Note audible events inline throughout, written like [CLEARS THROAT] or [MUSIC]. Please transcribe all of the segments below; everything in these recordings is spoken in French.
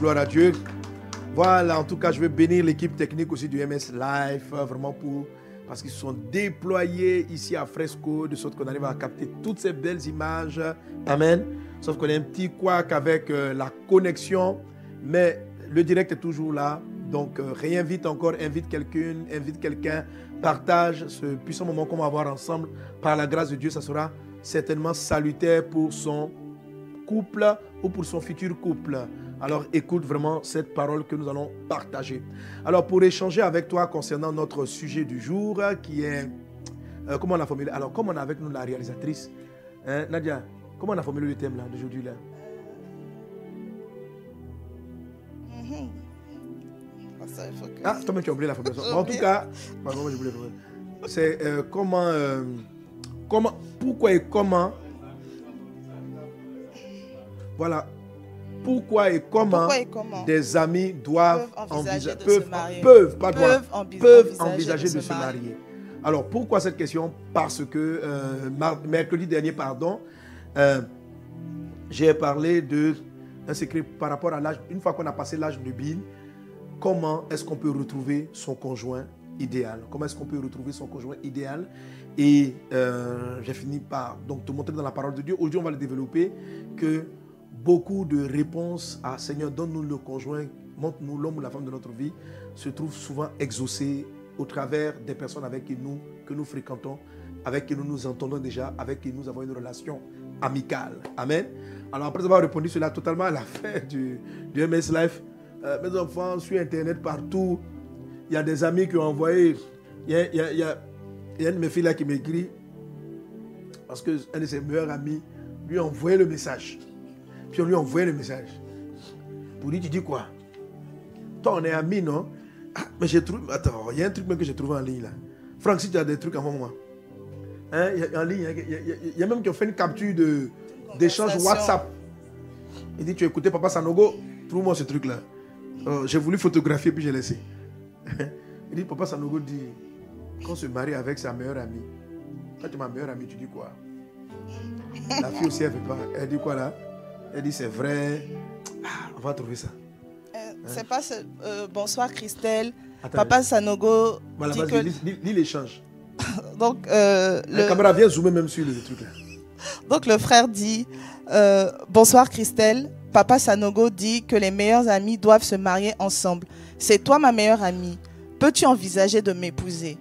Gloire à Dieu. Voilà, en tout cas, je veux bénir l'équipe technique aussi du MS Live, euh, vraiment pour parce qu'ils sont déployés ici à Fresco, de sorte qu'on arrive à capter toutes ces belles images. Amen. Sauf qu'on a un petit couac avec euh, la connexion, mais le direct est toujours là. Donc, euh, réinvite encore, invite quelqu'un, invite quelqu'un, partage ce puissant moment qu'on va avoir ensemble. Par la grâce de Dieu, ça sera certainement salutaire pour son couple ou pour son futur couple. Alors écoute vraiment cette parole que nous allons partager. Alors pour échanger avec toi concernant notre sujet du jour qui est euh, comment on a formulé. Alors comme on a avec nous la réalisatrice, hein, Nadia, comment on a formulé le thème là d'aujourd'hui là? Mhm. Ah, toi-même tu as oublié la formulation. En tout cas, c'est euh, comment, euh, comment, pourquoi et comment. Voilà, pourquoi et comment, Pourquoi et comment des amis doivent peuvent envisager peuvent, se marier? peuvent, doivent, Peuvent envisager de, se marier. Alors pourquoi cette question? Parce que euh, mercredi dernier, pardon, euh, j'ai parlé de un secret par rapport à l'âge. Une fois qu'on a passé l'âge nubile, comment est-ce qu'on peut retrouver son conjoint idéal? Comment est-ce qu'on peut retrouver son conjoint idéal? Et euh, j'ai fini par donc te montrer dans la parole de Dieu. Aujourd'hui, on va le développer que beaucoup de réponses à Seigneur, donne-nous le conjoint, montre-nous l'homme ou la femme de notre vie, se trouvent souvent exaucées au travers des personnes avec qui nous, que nous fréquentons, avec qui nous nous entendons déjà, avec qui nous avons une relation amicale. Amen. Alors après avoir répondu cela totalement à la fin du, du MS Life, euh, mes enfants, sur Internet, partout, il y a des amis qui ont envoyé, il y a, y a une de mes filles là qui m'écrit, parce qu'un de ses meilleurs amis lui a envoyé le message. Puis on lui a envoyé le message. Pour lui, tu dis quoi? Toi, on est amis, non? Ah, mais j'ai trouvé. Attends, il y a un truc même que j'ai trouvé en ligne là. Franck, si tu as des trucs avant moi. Hein, il y a- en ligne, il y a- il y, a- il y a même qui ont fait une capture d'échange. WhatsApp. Il dit Tu as écouté Papa Sanogo? Trouve-moi ce truc là. Euh, j'ai voulu photographier, puis j'ai laissé. [LAUGHS] il dit Papa Sanogo dit Qu'on se marie avec sa meilleure amie. Quand tu es ma meilleure amie, tu dis quoi? La fille aussi, elle ne veut pas. Elle dit quoi là? Elle dit c'est vrai. Ah, on va trouver ça. Euh, C'est pas ce- euh, bonsoir Christelle. Attends, Papa Sanogo Voilà, dit que lis, lis- lis l'échange. [LAUGHS] donc euh, La le, caméra vient zoomer même sur le truc là. donc le frère dit euh, bonsoir Christelle. Papa Sanogo dit que les meilleurs amis doivent se marier ensemble. C'est toi ma meilleure amie. Peux-tu envisager de m'épouser?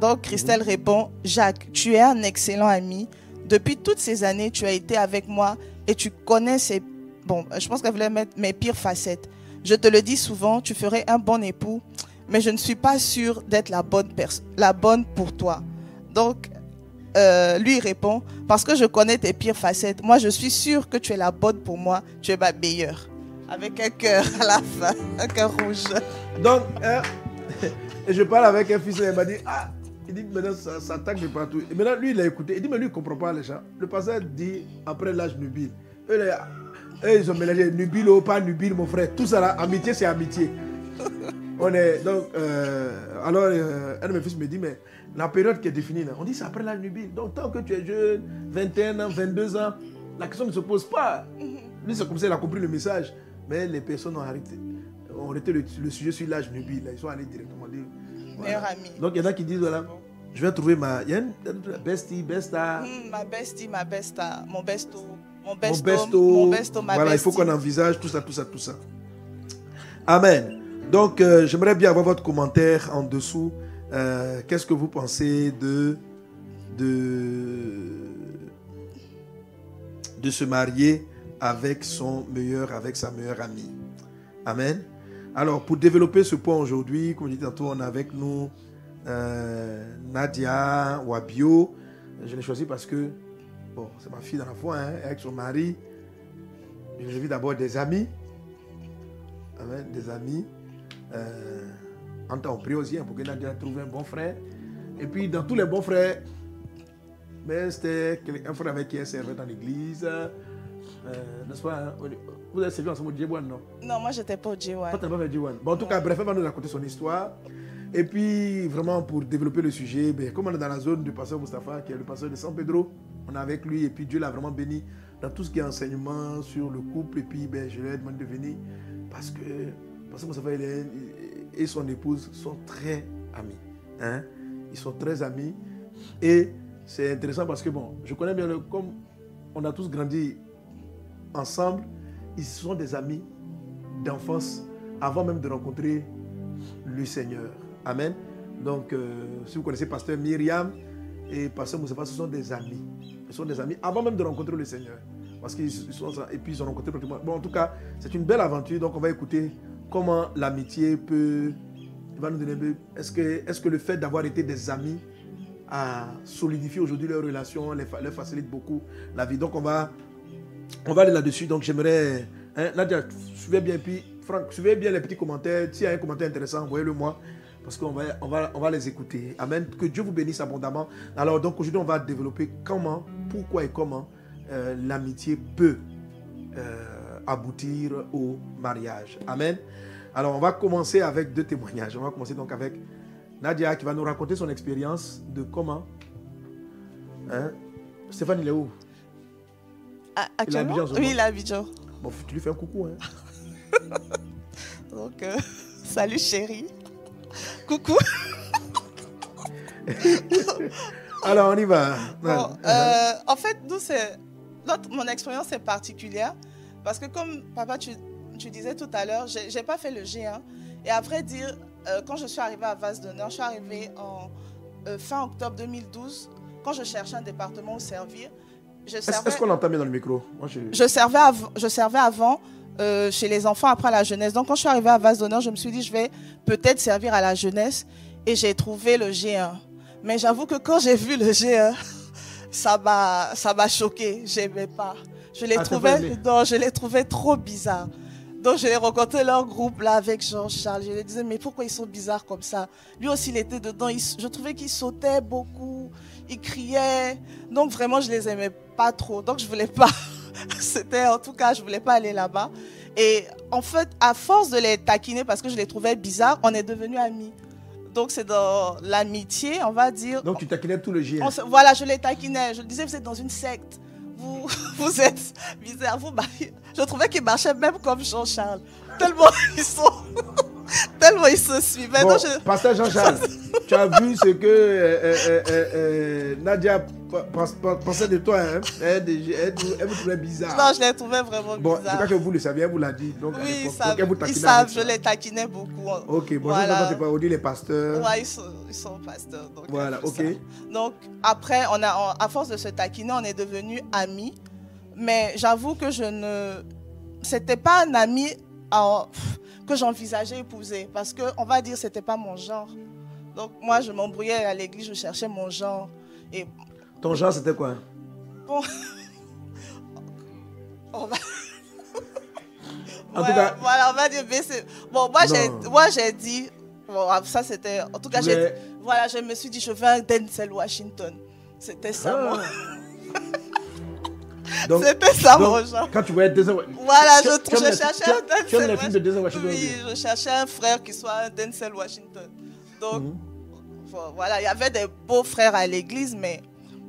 Donc Christelle répond Jacques, tu es un excellent ami. Depuis toutes ces années, tu as été avec moi et tu connais ces bon, je pense qu'elle voulait mettre mes pires facettes. Je te le dis souvent, tu ferais un bon époux, mais je ne suis pas sûre d'être la bonne personne, la bonne pour toi. Donc euh, lui répond parce que je connais tes pires facettes. Moi, je suis sûre que tu es la bonne pour moi. Tu es ma meilleure. Avec un cœur à la fin, [LAUGHS] un cœur rouge. Donc, et [LAUGHS] je parle avec un fils, il m'a dit Ah, il dit maintenant ça s'attaque de partout. Et maintenant, lui, il a écouté. Il dit Mais lui, il ne comprend pas les gens. Le pasteur dit après l'âge nubile. Eux, ils ont mélangé nubile ou pas nubile, mon frère. Tout ça là, amitié, c'est amitié. [LAUGHS] On est donc, euh, alors, euh, un de mes fils me dit, mais la période qui est définie là, on dit c'est après l'âge nubile. Donc, tant que tu es jeune, 21 ans, 22 ans, la question ne se pose pas. Lui, c'est comme ça, il a compris le message. Mais les personnes ont arrêté, ont arrêté le, le sujet sur l'âge nubile. là. Ils sont allés directement dire. voilà. Donc, il y en a qui disent, voilà, je vais trouver ma. Il y a une, bestie, besta. Hmm, ma bestie, ma besta, mon besto, mon Mon besto, besto, mon besto, ma voilà, il faut qu'on envisage tout ça, tout ça, tout ça. Amen. Donc, euh, j'aimerais bien avoir votre commentaire en dessous. Euh, Qu'est-ce que vous pensez de, de, de se marier avec son meilleur, avec sa meilleure amie? Amen. Alors, pour développer ce point aujourd'hui, comme je disais tantôt, on a avec nous euh, Nadia Wabio. Je l'ai choisi parce que Bon, c'est ma fille dans la foi, hein, avec son mari. J'ai vu d'abord des amis. Amen, des amis. Euh, en temps, on prie aussi hein, pour que Nadia trouve un bon frère. Et puis, dans tous les bons frères, ben, c'était un frère avec qui elle servait dans l'église. Euh, N'est-ce pas hein, Vous avez servi ensemble au Djebouane, non? Non, moi, j'étais pas au J1. Toi, t'as pas fait. Bon, en tout cas, bref, elle va nous raconter son histoire. Et puis, vraiment, pour développer le sujet, ben, comme on est dans la zone du pasteur Mustapha, qui est le pasteur de San Pedro, on est avec lui et puis Dieu l'a vraiment béni dans tout ce qui est enseignement sur le couple. Et puis, ben, je lui ai demandé de venir parce que, parce que Moustapha et son épouse sont très amis. Hein? Ils sont très amis. Et c'est intéressant parce que, bon, je connais bien, le, comme on a tous grandi ensemble, ils sont des amis d'enfance avant même de rencontrer le Seigneur. Amen. Donc, euh, si vous connaissez Pasteur Myriam et Pasteur Moussa, ce sont des amis. Ce sont des amis avant même de rencontrer le Seigneur. Parce qu'ils sont, et puis ils ont rencontré pratiquement. Bon, en tout cas, c'est une belle aventure. Donc, on va écouter comment l'amitié peut. Va nous donner. Est-ce que, est que le fait d'avoir été des amis a solidifié aujourd'hui leurs relations, leur facilite beaucoup la vie. Donc, on va, on va aller là-dessus. Donc, j'aimerais. Hein, Nadia, suivez bien. Puis, Franck, suivez bien les petits commentaires. S'il y a un commentaire intéressant, envoyez-le moi parce qu'on va, on va, on va les écouter. Amen. Que Dieu vous bénisse abondamment. Alors, donc aujourd'hui, on va développer comment, pourquoi et comment euh, l'amitié peut euh, aboutir au mariage. Amen. Alors, on va commencer avec deux témoignages. On va commencer donc avec Nadia qui va nous raconter son expérience de comment. Hein? Stéphane, il est où? Actuellement, il Oui, il est à Abidjan. Bon, tu lui fais un coucou. Hein? [LAUGHS] donc, euh, [LAUGHS] salut chérie. Coucou. [LAUGHS] Alors, on y va. Euh, en fait, nous, c'est, mon expérience est particulière parce que comme papa, tu, tu disais tout à l'heure, je n'ai pas fait le G1. Et à vrai dire, euh, quand je suis arrivée à Vase d'honneur, je suis arrivée en euh, fin octobre 2012, quand je cherchais un département où servir. Est-ce qu'on entend bien dans le micro? Je... servais je servais avant euh, chez les enfants après la jeunesse. Donc quand je suis arrivée à Vase d'honneur, je me suis dit, je vais peut-être servir à la jeunesse. Et j'ai trouvé le G1. Mais j'avoue que quand j'ai vu le G1, [LAUGHS] ça m'a, ça m'a choqué. J'aimais pas. Je l'ai ah, trouvé, non, je l'ai trouvé trop bizarre. Donc je l'ai rencontré leur groupe là avec Jean-Charles. Je lui disais mais pourquoi ils sont bizarres comme ça? Lui aussi il était dedans. je trouvais qu'il sautait beaucoup, il criait. Donc vraiment je les aimais pas trop. Donc je voulais pas. [LAUGHS] [LAUGHS] C'était en tout cas, je voulais pas aller là-bas. Et en fait, à force de les taquiner parce que je les trouvais bizarres, on est devenus amis. Donc c'est dans l'amitié, on va dire. Donc tu taquinais tout le GN. Voilà, je les taquinais. Je disais, vous êtes dans une secte. Vous, [LAUGHS] vous êtes bizarre. Vous, je trouvais qu'ils marchaient même comme Jean-Charles. Tellement [LAUGHS] ils sont. [LAUGHS] Tellement ils se suivaient. Bon, Pasteur Jean-Charles, [LAUGHS] tu as vu ce que euh, euh, euh, Nadia pensait de toi. Hein? Elle, elle, elle, vous trouvait bizarre. Non, je l'ai trouvé vraiment bon, bizarre. Bon, c'est pas que vous le saviez, elle vous l'a dit. Donc, oui, ils savent. ils savent je les taquinais beaucoup. Hein. Ok, bon, voilà. pas dit les pasteurs. Ouais, ils sont, ils sont pasteurs. Donc voilà, ok. Donc après, on a, à force de se taquiner, on est devenus amis. Mais j'avoue que je ne. C'était pas un ami que j'envisageais épouser. Parce que, on va dire, c'était pas mon genre. Donc moi, je m'embrouillais à l'église, je cherchais mon genre. Et... Ton genre, c'était quoi? Bon. [LAUGHS] on va... En tout cas... Voilà, on va dire, bon, moi, j'ai, moi, j'ai dit, bon, ah, ça c'était, en tout cas, j'ai, voilà, je me suis dit, je veux un Denzel Washington. C'était ça, ah. moi. [LAUGHS] C'était ça mon genre. Quand tu voyais Denzel Voilà, je, je cherchais un Denzel Tu aimes les films de Denzel Washington Oui, je cherchais un frère qui soit un Denzel Washington. Donc, mhm. voilà, il y avait des beaux frères à l'église, mais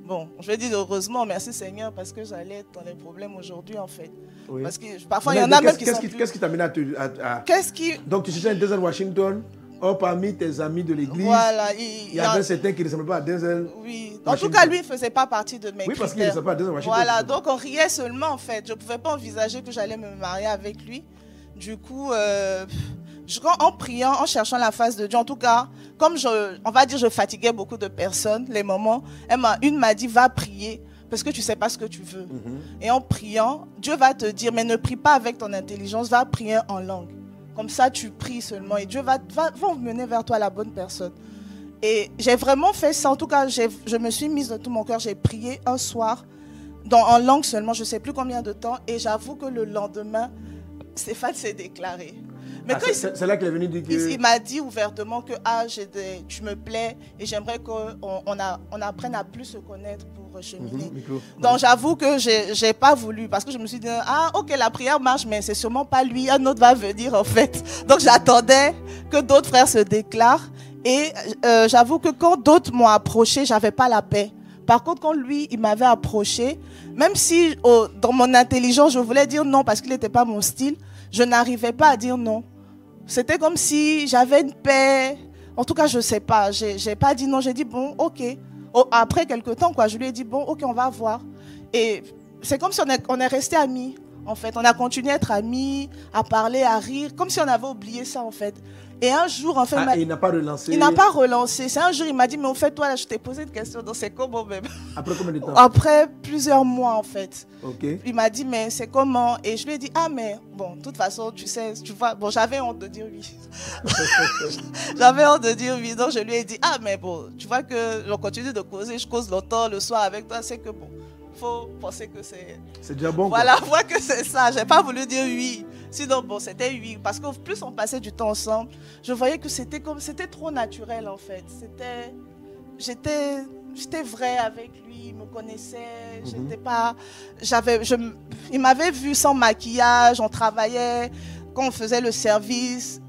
bon, je vais dire heureusement, merci Seigneur, parce que j'allais être dans les problèmes aujourd'hui, en fait. Parce que parfois, il y en a même qui sont. Qu'est-ce qui t'a amené à. à... Qu'est-ce qui. Donc, tu cherchais un Denzel Washington? Or, parmi tes amis de l'église, voilà, il, y avait certains qui ne ressemblaient pas à Denzel. Oui, en tout cas, lui, il ne faisait pas partie de mes Oui, parce qu'il ne ressemblait pas à Denzel Washington. Voilà, donc on riait seulement en fait. Je ne pouvais pas envisager que j'allais me marier avec lui. Du coup, euh, en priant, en cherchant la face de Dieu, en tout cas, comme je, on va dire, je fatiguais beaucoup de personnes, les moments, une m'a dit, va prier parce que tu ne sais pas ce que tu veux. Mhm. Et en priant, Dieu va te dire, mais ne prie pas avec ton intelligence, va prier en langue. Comme ça, tu pries seulement et Dieu va, va, mener vers toi la bonne personne. Et j'ai vraiment fait ça. En tout cas, je me suis mise de tout mon cœur. J'ai prié un soir, dans, en langue seulement, je ne sais plus combien de temps. Et j'avoue que le lendemain, Stéphane s'est déclaré. Mais ah, c'est là qu'il est venu dire que... Il, m'a dit ouvertement que ah, des, tu me plais et j'aimerais qu'on on, on apprenne à plus se connaître pour cheminer. Mhm, Donc j'avoue que je n'ai pas voulu parce que je me suis dit, ah ok, la prière marche, mais c'est sûrement pas lui, un autre va venir en fait. Donc j'attendais que d'autres frères se déclarent et euh, j'avoue que quand d'autres m'ont approché, j'avais pas la paix Par contre, quand lui, il m'avait approché, même si oh, dans mon intelligence, je voulais dire non parce qu'il n'était pas mon style, je n'arrivais pas à dire non. C'était comme si j'avais une paix. En tout cas, je ne sais pas. Je n'ai pas dit non. J'ai dit bon, ok. Oh, après quelques temps, quoi, je lui ai dit bon, ok, on va voir. Et c'est comme si on est, on est resté amis. En fait, on a continué à être amis, à parler, à rire, comme si on avait oublié ça, en fait. Et un jour, en fait, ah, il n'a pas relancé. Il n'a pas relancé. C'est un jour, il m'a dit, mais en fait, toi, là, je t'ai posé une question, donc c'est comment même Après combien de temps? Après plusieurs mois, en fait. Ok. Il m'a dit, mais c'est comment? Et je lui ai dit, ah, mais bon, de toute façon, tu sais, tu vois, bon, j'avais honte de dire oui. [LAUGHS] j'avais honte de dire oui, donc je lui ai dit, ah, mais bon, tu vois que je continue de causer, je cause longtemps le soir avec toi, c'est que bon faut penser que c'est. C'est déjà bon. Voilà, [LAUGHS] vois que c'est ça. J'ai pas voulu dire oui. Sinon, bon, c'était oui. Parce que plus on passait du temps ensemble, je voyais que c'était comme. C'était trop naturel, en fait. C'était. J'étais. J'étais vrai avec lui, il me connaissait, mhm. j'étais pas, j'avais, je, il m'avait vu sans maquillage, on travaillait, quand on faisait le service,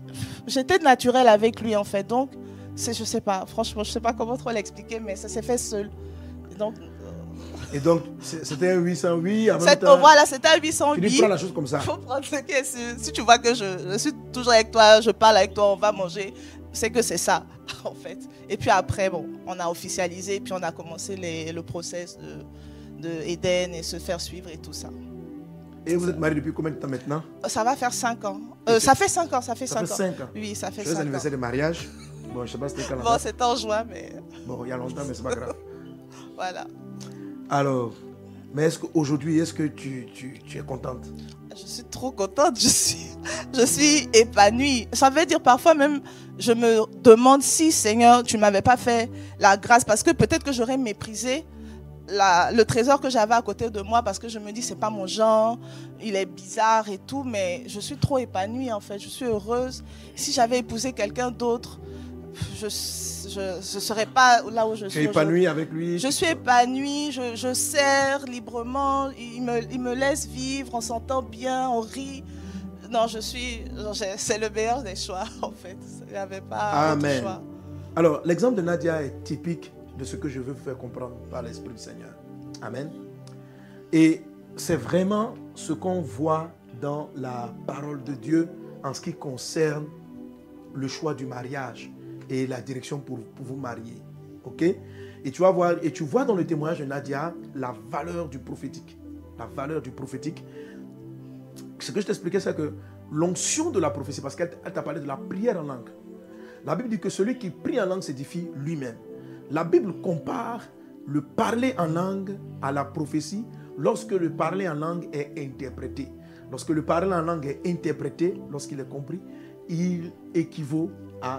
j'étais naturel avec lui en fait, donc c'est, je sais pas, franchement, je sais pas comment trop l'expliquer, mais ça s'est fait seul. Donc et donc, c'était un 808 Voilà, c'était un 808. Tu prends la chose comme ça. Faut prendre ce qui est Si tu vois que je, suis toujours avec toi, je parle avec toi, on va manger, c'est que c'est ça, [LAUGHS] en fait. Et puis après, bon, on a officialisé, puis on a commencé le process de, de Eden et se faire suivre et tout ça. Et vous êtes mariés depuis combien de temps maintenant Ça va faire 5 ans. Euh, ça fait 5 ans, ça fait 5 ans. 5 ans. Oui, ça fait 5 ans. anniversaire de mariage. Bon, je sais pas c'était quand Bon, c'était en juin, mais. Bon, il y a longtemps, mais c'est pas grave. [LAUGHS] voilà. Alors, mais est-ce qu'aujourd'hui, est-ce que tu, es contente? Je suis trop contente, je suis, je suis épanouie. Ça veut dire parfois même, je me demande si, Seigneur, tu ne m'avais pas fait la grâce, parce que peut-être que j'aurais méprisé le trésor que j'avais à côté de moi, parce que je me dis, c'est pas mon genre, il est bizarre et tout, mais je suis trop épanouie en fait, je suis heureuse. Si j'avais épousé quelqu'un d'autre, je ne serais pas là où je suis. Tu es épanouie avec lui? Je suis épanouie, je, je sers librement, il me, il me laisse vivre, on s'entend bien, on rit. Non, je suis. C'est le meilleur des choix, [LAUGHS] en fait. Il n'y avait pas de choix. Alors, l'exemple de Nadia est typique de ce que je veux vous faire comprendre par l'Esprit du Seigneur. Amen. Et c'est vraiment ce qu'on voit dans la parole de Dieu en ce qui concerne le choix du mariage et la direction pour, vous marier. OK? Et tu vas voir et tu vois dans le témoignage de Nadia la valeur du prophétique. La valeur du prophétique. Ce que je t'expliquais c'est que l'onction de la prophétie parce qu'elle t'a parlé de la prière en langue. La Bible dit que celui qui prie en langue s'édifie lui-même. La Bible compare le parler en langue à la prophétie lorsque le parler en langue est interprété. Lorsque le parler en langue est interprété, lorsqu'il est compris, il équivaut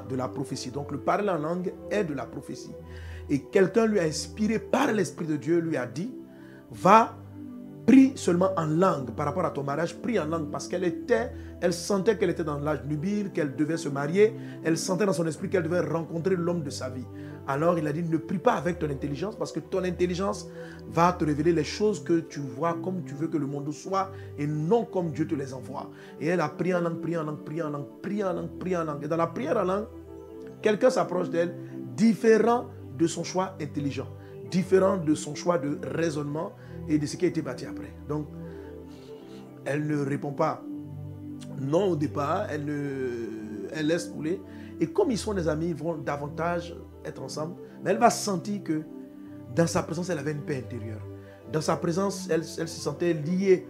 de la prophétie. Donc le parler en langue est de la prophétie. Et quelqu'un lui a inspiré par l'Esprit de Dieu, lui a dit, va, seulement en langue par rapport à ton mariage, prie en langue parce qu'elle était, elle sentait qu'elle était dans l'âge nubile, qu'elle devait se marier, elle sentait dans son esprit qu'elle devait rencontrer l'homme de sa vie. Alors il a dit, ne prie pas avec ton intelligence parce que ton intelligence va te révéler les choses que tu vois comme tu veux que le monde soit et non comme Dieu te les envoie. Et elle a prié en langue, prié en langue, prié en langue, prié en langue, prié en langue. Et dans la prière en langue, quelqu'un s'approche d'elle différent de son choix intelligent, différent de son choix de raisonnement et de ce qui a été bâti après. Donc, elle ne répond pas non au départ, elle, ne, elle laisse couler. Et comme ils sont des amis, ils vont davantage être ensemble. Mais elle va sentir que dans sa présence, elle avait une paix intérieure. Dans sa présence, elle, elle se sentait liée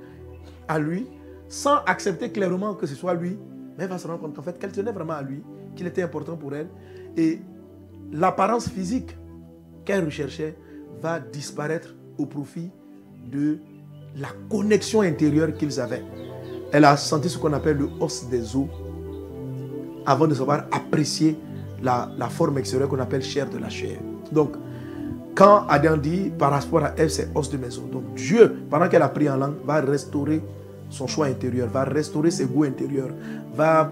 à lui, sans accepter clairement que ce soit lui. Mais elle va se rendre compte qu'en fait, qu'elle tenait vraiment à lui, qu'il était important pour elle. Et l'apparence physique qu'elle recherchait va disparaître au profit de la connexion intérieure qu'ils avaient. Elle a senti ce qu'on appelle le os des os avant de savoir apprécier la, forme extérieure qu'on appelle chair de la chair. Donc, quand Adam dit par rapport à elle, c'est os de maison. Donc Dieu, pendant qu'elle a pris en langue, va restaurer son choix intérieur, va restaurer ses goûts intérieurs, va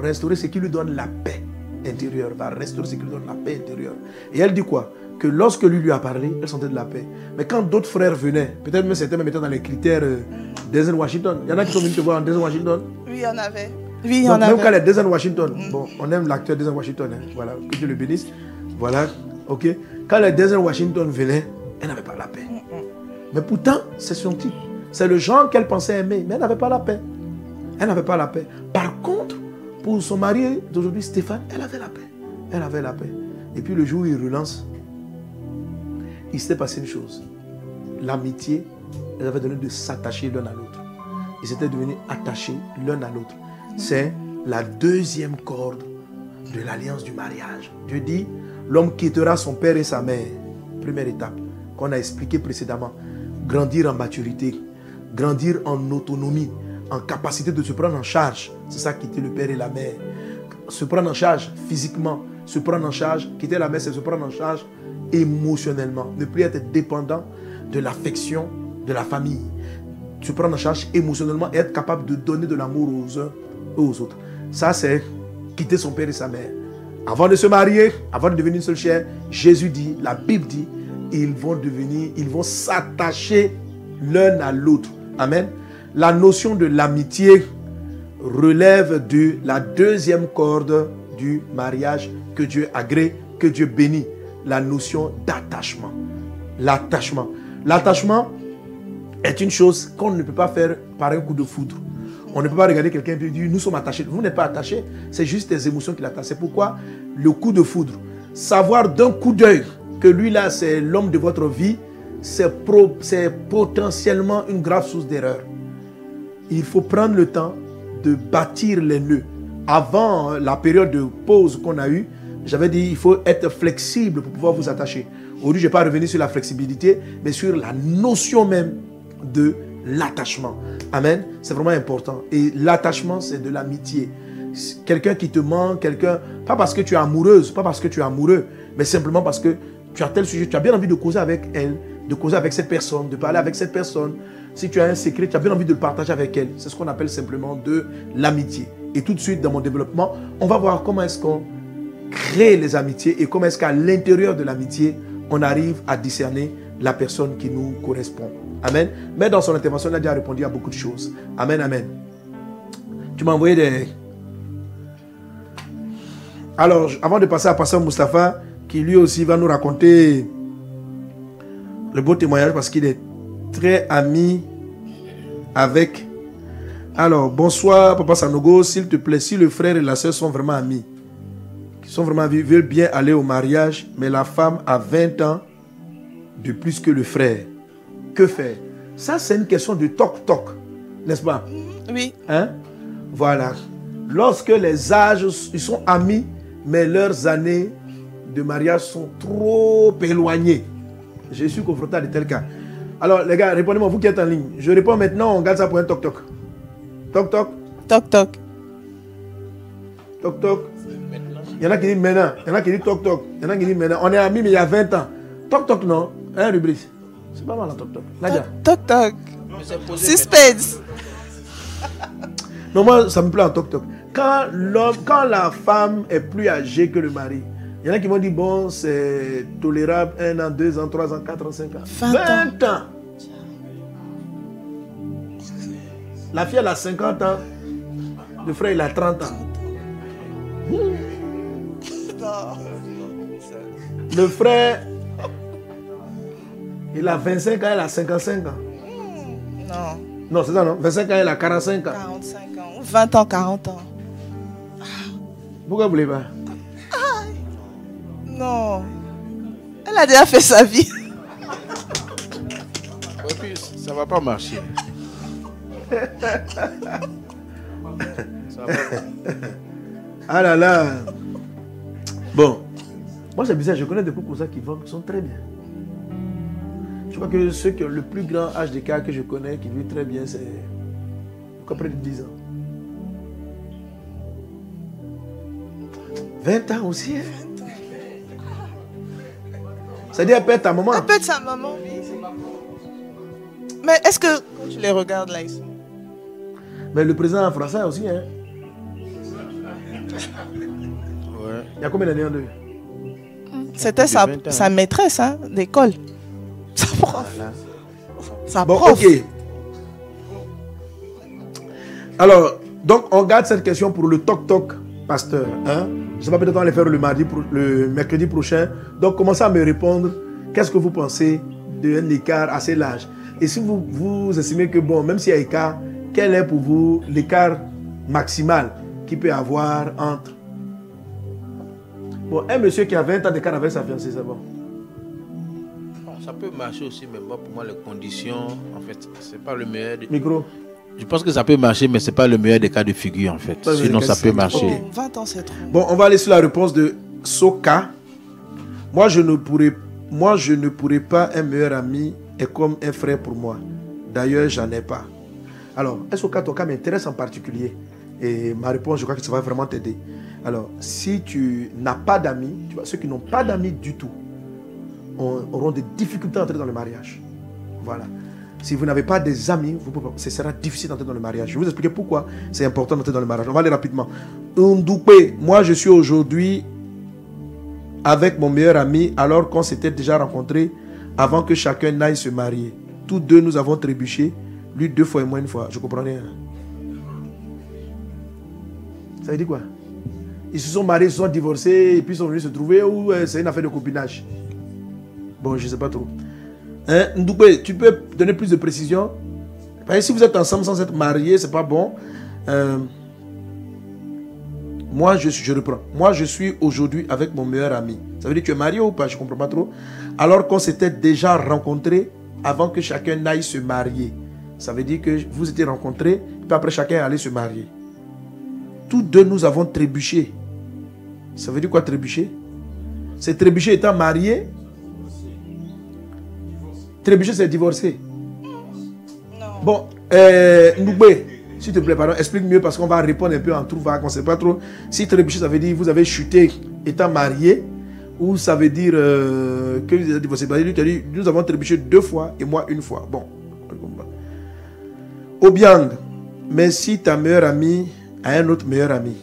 restaurer ce qui lui donne la paix intérieure, va restaurer ce qui lui donne la paix intérieure. Et elle dit quoi? Que lorsque lui lui a parlé, elle sentait de la paix. Mais quand d'autres frères venaient, peut-être même certains même étaient dans les critères euh, Washington, il y en a qui sont venus te voir en Denzel Washington Oui, il y en avait. Oui, il y en avait. Même quand les Denzel Washington, mm. bon, on aime l'acteur Denzel Washington, hein, voilà, que Dieu le bénisse. Voilà, ok. Quand les Denzel Washington venaient, Elle n'avait pas la paix. Mais pourtant, c'est son type. C'est le genre qu'elle pensait aimer, mais elle n'avait pas la paix. Elle n'avait pas la paix. Par contre, pour son mari d'aujourd'hui, Stéphane, elle avait la paix. Elle avait la paix. Et puis le jour où il relance, il s'était passé une chose. L'amitié, elle avait donné de s'attacher l'un à l'autre. Ils étaient devenus attachés l'un à l'autre. C'est la deuxième corde de l'alliance du mariage. Dieu dit, l'homme quittera son père et sa mère. Première étape qu'on a expliqué précédemment. Grandir en maturité, grandir en autonomie, en capacité de se prendre en charge. C'est ça quitter le père et la mère. Se prendre en charge physiquement, se prendre en charge. Quitter la mère, c'est se prendre en charge émotionnellement. Ne plus être dépendant de l'affection de la famille. Se prendre en charge émotionnellement et être capable de donner de l'amour aux uns et aux autres. Ça, c'est quitter son père et sa mère. Avant de se marier, avant de devenir une seule chair, Jésus dit, la Bible dit, ils vont devenir, ils vont s'attacher l'un à l'autre. Amen. La notion de l'amitié relève de la deuxième corde du mariage que Dieu agrée, que Dieu bénit. La notion d'attachement. L'attachement. L'attachement est une chose qu'on ne peut pas faire par un coup de foudre. On ne peut pas regarder quelqu'un et dire nous sommes attachés. Vous n'êtes pas attachés, c'est juste des émotions qui l'attachent. C'est pourquoi le coup de foudre, savoir d'un coup d'œil que lui là c'est l'homme de votre vie, c'est potentiellement une grave source d'erreur. Il faut prendre le temps de bâtir les nœuds. Avant hein, la période de pause qu'on a eue, j'avais dit il faut être flexible pour pouvoir vous attacher. Aujourd'hui, je ne vais pas revenir sur la flexibilité, mais sur la notion même de l'attachement. Amen. C'est vraiment important. Et l'attachement, c'est de l'amitié. Quelqu'un qui te manque, quelqu'un, pas parce que tu es amoureuse, pas parce que tu es amoureux, mais simplement parce que tu as tel sujet, tu as bien envie de causer avec elle, de causer avec cette personne, de parler avec cette personne. Si tu as un secret, tu as bien envie de le partager avec elle. C'est ce qu'on appelle simplement de l'amitié. Et tout de suite, dans mon développement, on va voir comment est-ce qu'on crée les amitiés et comment est-ce qu'à l'intérieur de l'amitié, on arrive à discerner la personne qui nous correspond. Amen. Mais dans son intervention, il a déjà répondu à beaucoup de choses. Amen, amen. Tu m'as envoyé des... Alors, avant de passer à Pasteur Mustapha, qui lui aussi va nous raconter le beau témoignage parce qu'il est très ami avec... Alors, bonsoir, Papa Sanogo, s'il te plaît, si le frère et la soeur sont vraiment amis, qui sont vraiment amis, veulent bien aller au mariage, mais la femme a 20 ans de plus que le frère que faire? Ça, c'est une question de toc-toc, n'est-ce pas? Oui. Hein? Voilà. Lorsque les âges, ils sont amis, mais leurs années de mariage sont trop éloignées. Je suis confronté à de tels cas. Alors, les gars, répondez-moi, vous qui êtes en ligne. Je réponds maintenant, on garde ça pour un toc-toc. Toc-toc. Toc-toc. Toc-toc. Il y en a qui disent maintenant. Il y en a qui disent toc-toc. Il y en a qui disent maintenant. On est amis, mais il y a 20 ans. Toc-toc, non Hein, rubrique c'est pas mal un toc toc. Nadia. Toc toc. Suspense. [LAUGHS] Non, moi, ça me plaît un toc toc. Quand, l'homme, quand la femme est plus âgée que le mari, il y en a qui vont dire bon, c'est tolérable, un an, deux ans, trois ans, quatre ans, cinq ans. 20 ans. La fille, elle a 50 ans. Le frère, il a 30 ans. Le frère, il a 25 ans, elle a 55 ans. Non. Non, c'est ça, non? 25 ans, elle a 45 ans. 45 ans. 20 ans, 40 ans. Pourquoi vous voulez pas? Non. Elle a déjà fait sa vie. Ça va pas marcher. Ah là là. Bon. Moi, c'est bizarre, je connais des couples comme ça qui vont, qui sont très bien. Je crois que ceux qui ont le plus grand âge d'écart que je connais, qui vit très bien, c'est près de 10 ans. 20 ans aussi. Hein? C'est-à-dire, elle pète ta maman. Elle sa maman. Mais est-ce que tu les regardes là, ici? Mais le président français aussi, hein. Ouais. Il y a combien d'années en deux? C'était sa, sa, maîtresse hein, d'école. Sa prof. Sa bon, prof. ok. Alors, donc on garde cette question pour le toc-toc, pasteur. Hein? Je ne sais pas, peut-être on va le faire le, mardi, le mercredi prochain. Donc commencez à me répondre. Qu'est-ce que vous pensez d'un écart assez large? Et si vous, vous estimez que, bon, même s'il y a écart, quel est pour vous l'écart maximal qu'il peut y avoir entre. Bon, un monsieur qui a 20 ans d'écart avec sa fiancée, c'est bon. Ça peut marcher aussi, mais moi, pour moi, les conditions, en fait, c'est pas le meilleur. Des... Micro. Je pense que ça peut marcher, mais c'est pas le meilleur des cas de figure, en fait. Pas Sinon, ça de peut marcher. Ok. 20 ans, c'est trop. Bon, on va aller sur la réponse de Soka. Moi, je ne pourrais, moi, je ne pourrais pas. Un meilleur ami est comme un frère pour moi. D'ailleurs, j'en ai pas. Alors, Soka, ton cas m'intéresse en particulier. Et ma réponse, je crois que ça va vraiment t'aider. Alors, si tu n'as pas d'amis, ceux qui n'ont pas d'amis du tout ont- auront des difficultés à entrer dans le mariage. Voilà. Si vous n'avez pas des amis, ce sera difficile d'entrer dans le mariage. Je vais vous expliquer pourquoi c'est important d'entrer dans le mariage. On va aller rapidement. Ndoukpe, moi je suis aujourd'hui avec mon meilleur ami alors qu'on s'était déjà rencontrés avant que chacun n'aille se marier. Tous deux nous avons trébuché, lui deux fois et moi une fois. Je comprends rien. Ça veut dire quoi? Ils se sont mariés, ils se sont divorcés et puis ils sont venus se trouver ou euh, c'est une affaire de copinage Bon, je ne sais pas trop. Hein, tu peux donner plus de précision? Parce que si vous êtes ensemble sans être mariés, c'est pas bon. Euh, moi, je, je reprends. Moi, je suis aujourd'hui avec mon meilleur ami. Ça veut dire que tu es marié ou pas? Je ne comprends pas trop. Alors qu'on s'était déjà rencontrés avant que chacun n'aille se marier. Ça veut dire que vous étiez rencontrés, puis après chacun allait se marier. Tous deux, nous avons trébuché. Ça veut dire quoi trébucher? C'est trébucher étant marié. Trébucher, c'est divorcer. Non. Bon, euh, Ndoubé, s'il te plaît, pardon, explique mieux parce qu'on va répondre un peu en trou vague, on ne sait pas trop. Si trébucher, ça veut dire vous avez chuté étant marié, ou ça veut dire euh, que vous êtes divorcé. Lui, dit, nous avons trébuché deux fois et moi une fois. Bon, Obiang, mais si ta meilleure amie a un autre meilleur ami.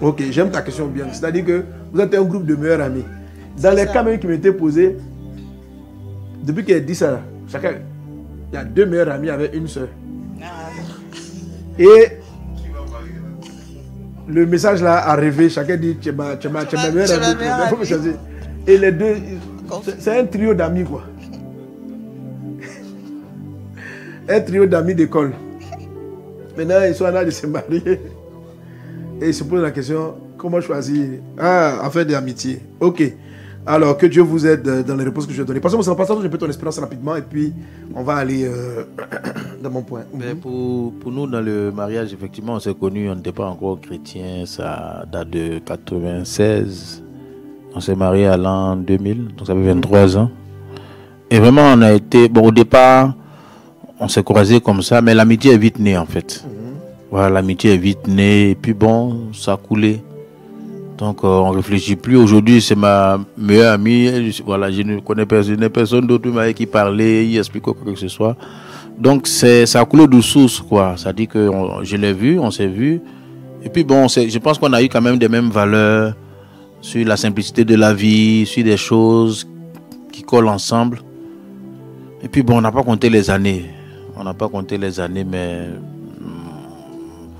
Ok, j'aime ta question, Obiang. C'est-à-dire que vous êtes un groupe de meilleurs amis. Dans les cas même qui m'étaient posés, depuis qu'elle dit ça, chacun, il y a deux meilleurs amis avec une soeur. Ah, Et le message là a rêvé, chacun dit tu es ma, meilleure amie. Et les deux, c'est un trio d'amis quoi. Un trio d'amis d'école. Maintenant, ils sont en train de se marier. Et ils se posent la question comment choisir? Ah, affaire d'amitié. Ok. Alors, que Dieu vous aide dans les réponses que je vais donner. Parce que ça passe un peu ton expérience rapidement et puis on va aller euh, [CLEARS THROAT] dans mon point. Mais pour, pour nous, dans le mariage, effectivement, on s'est connus, on n'était pas encore chrétiens, ça date de 96. On s'est mariés à l'an 2000, donc ça fait 23 ans. Et vraiment, on a été, bon, au départ, on s'est croisés comme ça, mais l'amitié est vite née, en fait. Voilà, l'amitié est vite née, et puis bon, ça a coulé. Donc, euh, on réfléchit plus. Aujourd'hui, c'est ma meilleure amie. Voilà, je ne connais personne, d'autre avec qui parler, y expliquer quoi que ce soit. Donc, c'est, ça a coulé de source, quoi. Ça dit que on- je l'ai vu, on s'est vu. Et puis, bon, je pense qu'on a eu quand même des mêmes valeurs sur la simplicité de la vie, sur des choses qui collent ensemble. Et puis, bon, on n'a pas compté les années. On n'a pas compté les années, mais hum,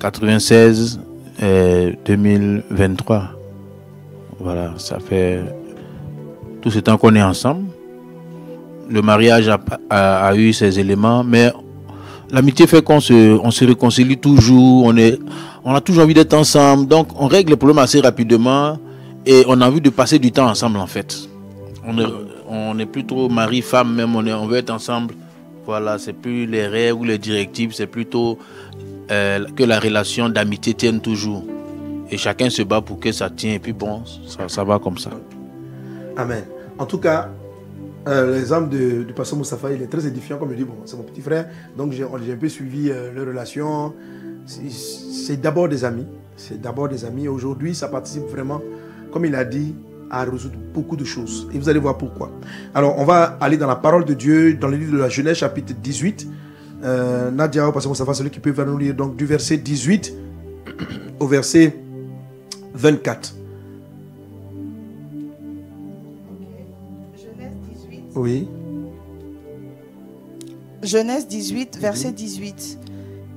96 et 2023. Voilà, ça fait tout ce temps qu'on est ensemble. Le mariage a, eu ses éléments, mais l'amitié fait qu'on se, on se réconcilie toujours, on, a toujours envie d'être ensemble, donc on règle les problèmes assez rapidement et on a envie de passer du temps ensemble en fait. On est, on est plus trop mari-femme, même on, est, on veut être ensemble. Voilà, c'est plus les règles ou les directives, c'est plutôt euh, que la relation d'amitié tienne toujours. Et chacun se bat pour que ça tienne, et puis bon, ça, va comme ça. Amen. En tout cas, euh, l'exemple de- du pasteur Moustapha, il est très édifiant. Comme je dis, bon, c'est mon petit frère. Donc, j'ai un peu suivi euh, leur relation. C'est d'abord des amis. C'est d'abord des amis. Aujourd'hui, ça participe vraiment, comme il a dit, à résoudre beaucoup de choses. Et vous allez voir pourquoi. Alors, on va aller dans la parole de Dieu, dans le livre de la Genèse, chapitre 18. Euh, Nadia, pasteur Moustapha, celui qui peut venir nous lire. Donc, du verset 18 [CLEARS THROAT] au verset 24. Genèse 18. Oui. Genèse 18, verset 18.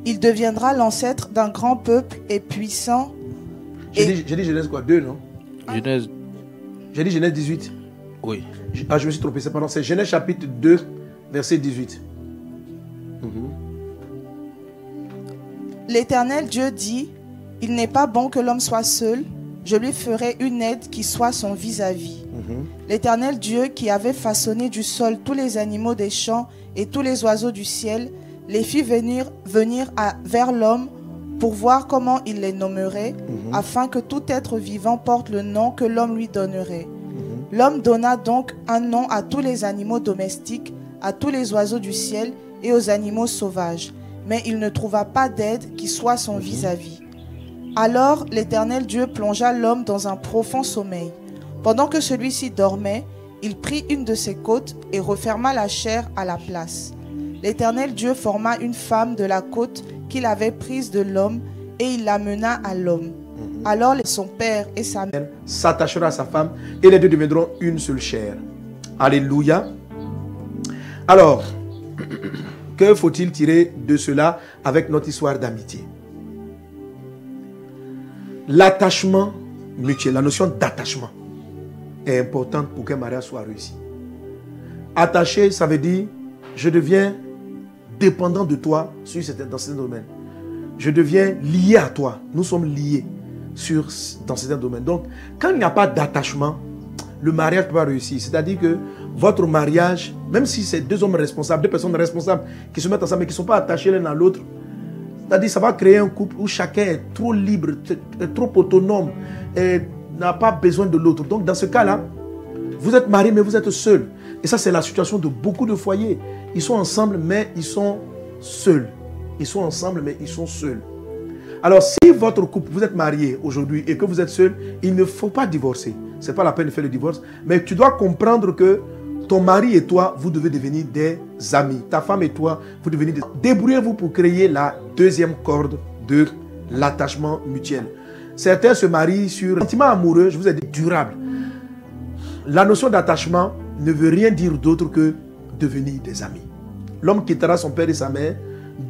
Il deviendra l'ancêtre d'un grand peuple et puissant. J'ai Et- dit Genèse quoi? 2, non? Genèse, J'ai dit Genèse 18. Oui. Ah, je me suis trompé, c'est pardon, c'est Genèse chapitre 2, verset 18. L'Éternel Dieu dit, Il n'est pas bon que l'homme soit seul, je lui ferai une aide qui soit son vis-à-vis. L'Éternel Dieu qui avait façonné du sol tous les animaux des champs et tous les oiseaux du ciel, les fit venir, venir à- vers l'homme pour voir comment il les nommerait, afin que tout être vivant porte le nom que l'homme lui donnerait. L'homme donna donc un nom à tous les animaux domestiques, à tous les oiseaux du ciel et aux animaux sauvages, mais il ne trouva pas d'aide qui soit son vis-à-vis. Alors l'Éternel Dieu plongea l'homme dans un profond sommeil. Pendant que celui-ci dormait, il prit une de ses côtes et referma la chair à la place. L'Éternel Dieu forma une femme de la côte qu'il avait prise de l'homme et il l'amena à l'homme. Alors son père et sa mère s'attachera à sa femme et les deux deviendront une seule chair. Alléluia. Alors, [CLEARS THROAT] que faut-il tirer de cela avec notre histoire d'amitié? L'attachement mutuel, la notion d'attachement est importante pour qu'un mariage soit réussi. Attaché, ça veut dire je deviens dépendant de toi sur certains- dans certains domaines. Je deviens lié à toi. Nous sommes liés sur, dans certains domaines. Donc, quand il n'y a pas d'attachement, le mariage peut pas réussir. C'est-à-dire que votre mariage, même si c'est deux hommes responsables, deux personnes responsables qui se mettent ensemble mais qui ne sont pas attachés l'un à l'autre, c'est-à-dire ça va créer un couple où chacun est trop libre, trop autonome et n'a pas besoin de l'autre. Donc, dans ce cas-là, vous êtes marié, mais vous êtes seul. Et ça, c'est la situation de beaucoup de foyers. Ils sont ensemble, mais ils sont seuls. Ils sont ensemble, mais ils sont seuls. Alors, si votre couple, vous êtes marié aujourd'hui et que vous êtes seul, il ne faut pas divorcer. Ce n'est pas la peine de faire le divorce. Mais tu dois comprendre que ton mari et toi, vous devez devenir des amis. Ta femme et toi, vous devenez des Débrouillez-vous pour créer la deuxième corde de l'attachement mutuel. Certains se marient sur un sentiment amoureux, je vous ai dit, durable. La notion d'attachement ne veut rien dire d'autre que devenir des amis. L'homme quittera son père et sa mère,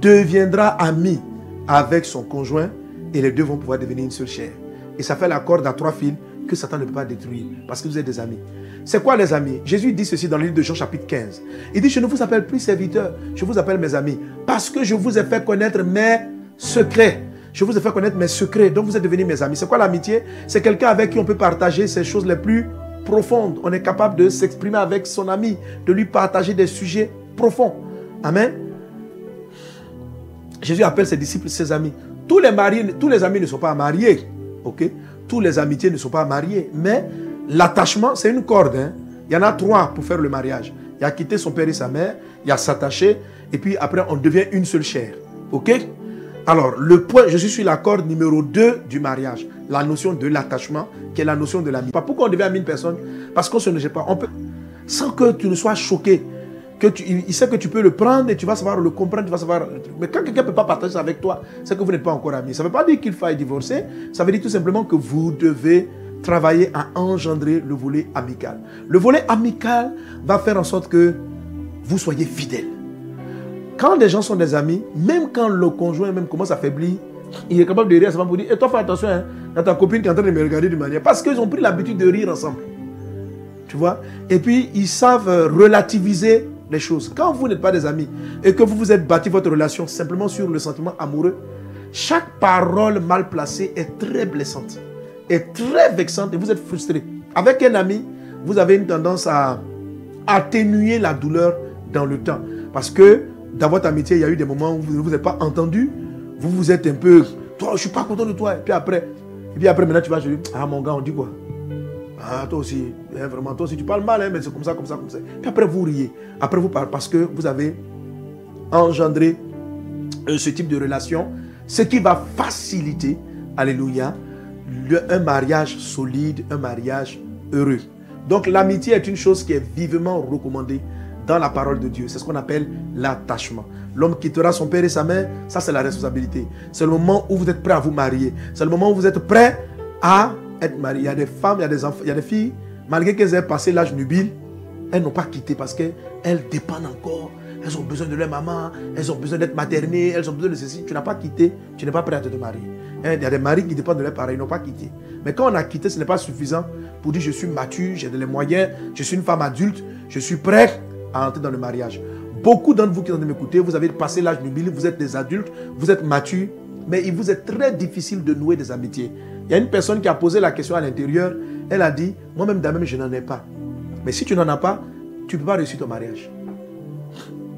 deviendra ami avec son conjoint et les deux vont pouvoir devenir une seule chair. Et ça fait la corde à trois fils que Satan ne peut pas détruire parce que vous êtes des amis. C'est quoi les amis? Jésus dit ceci dans le livre de Jean chapitre 15. Il dit, je ne vous appelle plus serviteurs, je vous appelle mes amis parce que je vous ai fait connaître mes secrets. Je vous ai fait connaître mes secrets, donc vous êtes devenus mes amis. C'est quoi l'amitié? C'est quelqu'un avec qui on peut partager ces choses les plus On est capable de s'exprimer avec son ami, de lui partager des sujets profonds. Amen. Jésus appelle ses disciples ses amis. Tous les, mariés, tous les amis ne sont pas mariés. ok? Tous les amitiés ne sont pas mariés. Mais l'attachement, c'est une corde. hein. Il y en a trois pour faire le mariage. Il y a quitter son père et sa mère, il y a s'attacher, et puis après on devient une seule chair. Ok? Alors, le point, je suis sur la corde numéro 2 du mariage. La notion de l'attachement, qui est la notion de l'amitié. Pourquoi on devient ami une personne Parce qu'on se ne pas. On peut, sans que tu ne sois choqué, que tu, il sait que tu peux le prendre et tu vas savoir le comprendre, tu vas savoir. Mais quand quelqu'un ne peut pas partager ça avec toi, c'est que vous n'êtes pas encore amis. Ça ne veut pas dire qu'il faille divorcer, ça veut dire tout simplement que vous devez travailler à engendrer le volet amical. Le volet amical va faire en sorte que vous soyez fidèles. Quand des gens sont des amis, même quand le conjoint même commence à faiblir, il est capable de rire à sa femme pour dire Et toi, fais attention, hein, dans ta copine qui est en train de me regarder d'une manière. Parce qu'ils ont pris l'habitude de rire ensemble. Tu vois? Et puis, ils savent euh, relativiser les choses. Quand vous n'êtes pas des amis et que vous vous êtes bâti votre relation simplement sur le sentiment amoureux, chaque parole mal placée est très blessante, est très vexante et vous êtes frustré. Avec un ami, vous avez une tendance à atténuer la douleur dans le temps. Parce que dans votre amitié, il y a eu des moments où vous ne vous êtes pas entendu, vous vous êtes un peu, toi, je suis pas content de toi. Et puis après, puis après maintenant tu vas, je dis, ah mon gars, on dit quoi? Ah, toi aussi, hein, vraiment, toi aussi, tu parles mal, hein, mais c'est comme ça, comme ça, comme ça. Puis après, vous riez. Après, vous parlez parce que vous avez engendré euh, ce type de relation, ce qui va faciliter, alléluia, un mariage solide, un mariage heureux. Donc, l'amitié est une chose qui est vivement recommandée dans la parole de Dieu. C'est ce qu'on appelle l'attachement. L'homme quittera son père et sa mère, ça c'est la responsabilité. C'est le moment où vous êtes prêt à vous marier. C'est le moment où vous êtes prêt à être marié. Il y a des femmes, il y a des enfants, il y a des filles, malgré qu'elles aient passé l'âge nubile, elles n'ont pas quitté parce qu'elles dépendent encore elles ont besoin de leur maman, elles ont besoin d'être maternées, elles ont besoin de ceci. Tu n'as pas quitté, tu n'es pas prêt à te marier. Hein, il y a des maris qui dépendent de leurs parents, ils n'ont pas quitté. Mais quand on a quitté, ce n'est pas suffisant pour dire je suis mature, j'ai les moyens, je suis une femme adulte, je suis prêt à entrer dans le mariage. Beaucoup d'entre vous qui sont m'écouter, vous avez passé l'âge nubile, vous êtes des adultes, vous êtes matures, mais il vous est très difficile de nouer des amitiés. Il y a une personne qui a posé la question à l'intérieur, elle a dit, moi-même d'elle-même, je n'en ai pas. Mais si tu n'en as pas, tu ne peux pas réussir ton mariage.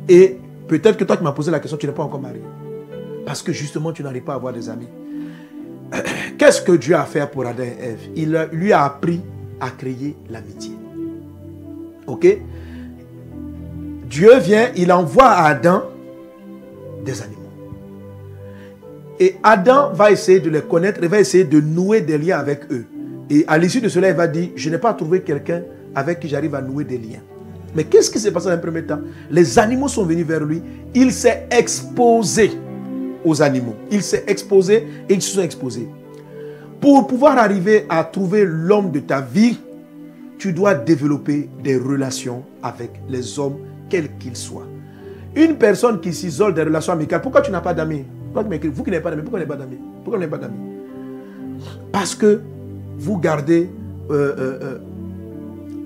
Et peut-être que toi qui m'as posé la question, tu n'es pas encore marié. Parce que justement, tu n'arrives pas à avoir des amis. [COUGHS] Qu'est-ce que Dieu a fait pour Adam et Ève? Il lui a appris à créer l'amitié. Ok? Dieu vient, il envoie à Adam des animaux. Et Adam va essayer de les connaître, il va essayer de nouer des liens avec eux. Et à l'issue de cela, il va dire, je n'ai pas trouvé quelqu'un avec qui j'arrive à nouer des liens. Mais qu'est-ce qui s'est passé dans un premier temps? Les animaux sont venus vers lui. Il s'est exposé aux animaux. Il s'est exposé et ils se sont exposés. Pour pouvoir arriver à trouver l'homme de ta vie, tu dois développer des relations avec les hommes, quels qu'ils soient. Une personne qui s'isole des relations amicales, pourquoi tu n'as pas d'amis? Vous qui n'avez pas d'amis, pourquoi n'avez pas d'amis? Pourquoi vous n'avez pas d'amis? Parce que vous gardez, euh, euh, euh,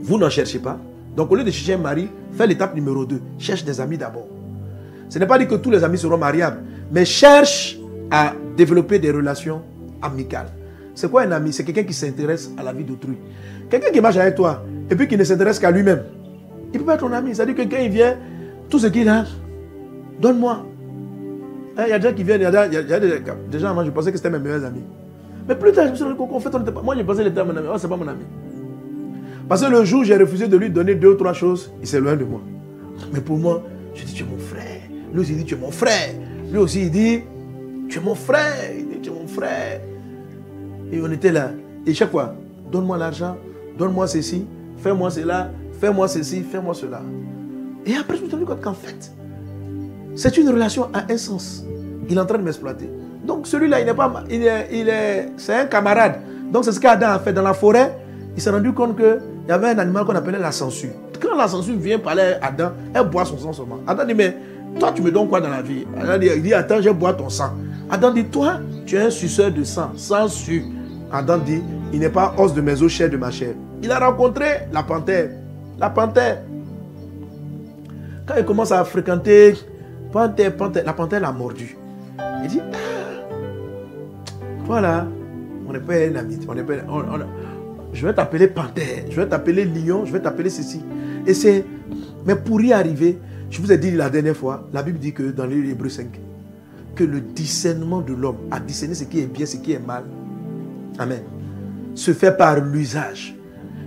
vous n'en cherchez pas. Donc au lieu de chercher un mari, fais l'étape numéro 2. Cherche des amis d'abord. Ce n'est pas dit que tous les amis seront mariables, mais cherche à développer des relations amicales. C'est quoi un ami? C'est quelqu'un qui s'intéresse à la vie d'autrui. Quelqu'un qui marche avec toi et puis qui ne s'intéresse qu'à lui-même. Il peut pas être ton ami. C'est-à-dire que quand il vient, tout ce qu'il a, donne-moi. Hein, il y a des gens qui viennent, il y a, des, gens, moi je pensais que c'était mes meilleurs amis. Mais plus tard, je me suis compte qu'en fait, on pas. Moi, je pensais qu'il était mon ami. Oh, c'est pas mon ami. Parce que le jour où j'ai refusé de lui donner deux ou trois choses, il s'est loin de moi. Mais pour moi, je dis, tu es mon frère. Lui aussi, il dit, tu es mon frère. Lui aussi, il dit, tu es mon frère. Il dit, tu es mon frère. Et on était là. Et chaque fois, donne-moi l'argent, donne-moi ceci, fais-moi cela, fais-moi ceci, fais-moi cela. Et après, je me suis rendu compte qu'en fait, c'est une relation à un sens. Il est en train de m'exploiter. Donc celui-là, il n'est pas, il est, il est, c'est un camarade. Donc c'est ce qu'Adam a fait dans la forêt. Il s'est rendu compte qu'il y avait un animal qu'on appelait la censure. Quand la censure vient parler à Adam, elle boit son sang seulement. Adam dit, mais toi, tu me donnes quoi dans la vie? Adam il dit, attends, je bois ton sang. Adam dit, toi, tu es un suceur de sang, censure. Adam dit, il n'est pas os de mes os, chair de ma chair. Il a rencontré la panthère. La panthère. Quand il commence à fréquenter la panthère l'a mordu. Il dit, ah, voilà, on n'est pas un ami. Je vais t'appeler panthère, je vais t'appeler lion, je vais t'appeler ceci. Et c'est, mais pour y arriver, je vous ai dit la dernière fois, la Bible dit que dans les Hébreux 5, que le discernement de l'homme, à discerner ce qui est bien, ce qui est mal, Amen, se fait par l'usage.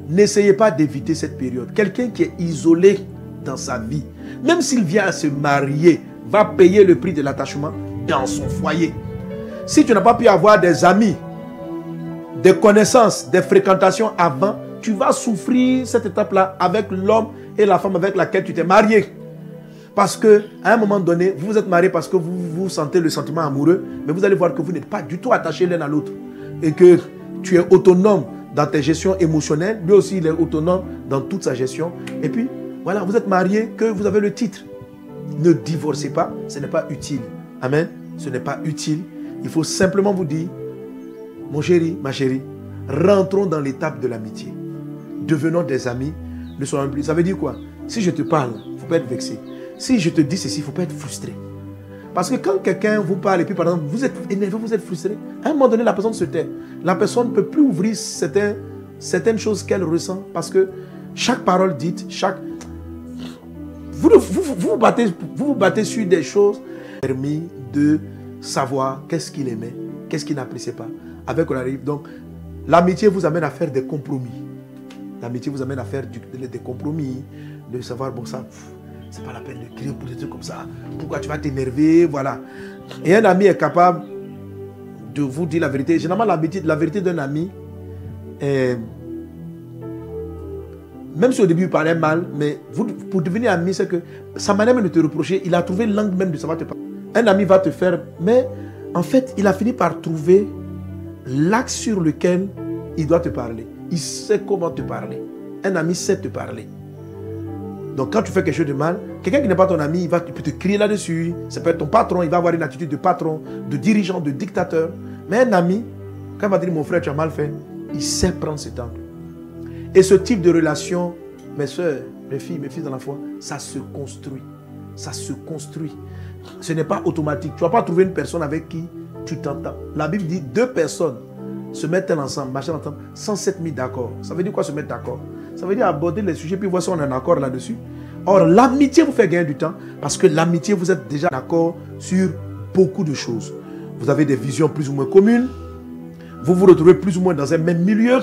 N'essayez pas d'éviter cette période. Quelqu'un qui est isolé dans sa vie, même s'il vient à se marier, va payer le prix de l'attachement dans son foyer. Si tu n'as pas pu avoir des amis, des connaissances, des fréquentations avant, tu vas souffrir cette étape-là avec l'homme et la femme avec laquelle tu t'es marié. Parce que à un moment donné, vous vous êtes marié parce que vous, vous sentez le sentiment amoureux, mais vous allez voir que vous n'êtes pas du tout attachés l'un à l'autre. Et que tu es autonome dans tes gestions émotionnelles, lui aussi il est autonome dans toute sa gestion. Et puis, voilà, vous êtes marié, que vous avez le titre. Ne divorcez pas, ce n'est pas utile. Amen. Ce n'est pas utile. Il faut simplement vous dire, mon chéri, ma chérie, rentrons dans l'étape de l'amitié. Devenons des amis, ne soyons plus. Ça veut dire quoi? Si je te parle, il ne faut pas être vexé. Si je te dis ceci, il ne faut pas être frustré. Parce que quand quelqu'un vous parle et puis par exemple, vous êtes énervé, vous êtes frustré, à un moment donné, la personne se tait. La personne ne peut plus ouvrir certaines, choses qu'elle ressent parce que chaque parole dite, chaque... Vous vous, vous, battez, vous vous battez sur des choses permis de savoir qu'est-ce qu'il aimait, qu'est-ce qu'il n'appréciait pas. Avec on arrive. Donc, l'amitié vous amène à faire des compromis. L'amitié vous amène à faire des compromis, de savoir, bon, ça, c'est pas la peine de crier pour des trucs comme ça. Pourquoi tu vas t'énerver Voilà. Et un ami est capable de vous dire la vérité. Généralement, la vérité d'un ami, même si au début il parlait mal, mais vous, pour devenir ami, c'est que sa manière même de te reprocher, il a trouvé l'angle même de savoir te parler. Un ami va te faire, mais en fait, il a fini par trouver l'axe sur lequel il doit te parler. Il sait comment te parler. Un ami sait te parler. Donc quand tu fais quelque chose de mal, quelqu'un qui n'est pas ton ami, il va peut te crier là-dessus. Ça peut être ton patron, il va avoir une attitude de patron, de dirigeant, de dictateur. Mais un ami, quand il va dire mon frère, tu as mal fait, il sait prendre cet angle. Et ce type de relation, mes soeurs, mes filles, mes filles dans la foi, ça se construit. Ça se construit. Ce n'est pas automatique. Tu ne vas pas trouver une personne avec qui tu t'entends. La Bible dit deux personnes se mettent ensemble, marchent ensemble, sans s'être mis d'accord. Ça veut dire quoi se mettre d'accord? Ça veut dire aborder les sujets, puis voir si on est en accord là-dessus. Or, l'amitié vous fait gagner du temps, parce que l'amitié, vous êtes déjà d'accord sur beaucoup de choses. Vous avez des visions plus ou moins communes. Vous vous retrouvez plus ou moins dans un même milieu.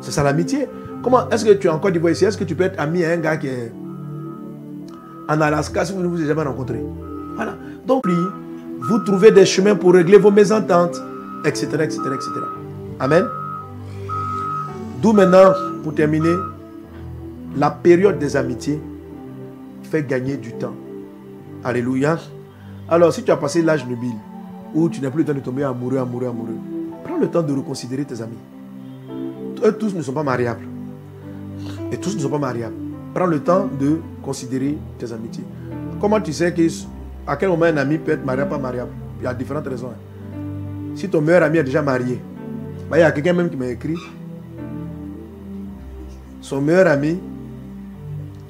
C'est ça l'amitié. Comment est-ce que tu es encore d'Ivoire ici Est-ce que tu peux être ami à un gars qui est en Alaska si vous ne vous avez jamais rencontré? Voilà. Donc, vous trouvez des chemins pour régler vos mésententes, etc., etc., etc. Amen. D'où maintenant, pour terminer, la période des amitiés fait gagner du temps. Alléluia. Alors, si tu as passé l'âge nubile, où tu n'as plus le temps de tomber amoureux, amoureux, amoureux, prends le temps de reconsidérer tes amis. Eux tous ne sont pas mariables. Et tous ne sont pas mariables. Prends le temps de considérer tes amitiés. Comment tu sais que, à quel moment un ami peut être mariable, pas mariable? Il y a différentes raisons. hein. Si ton meilleur ami est déjà marié, bah, il y a quelqu'un même qui m'a écrit. Son meilleur ami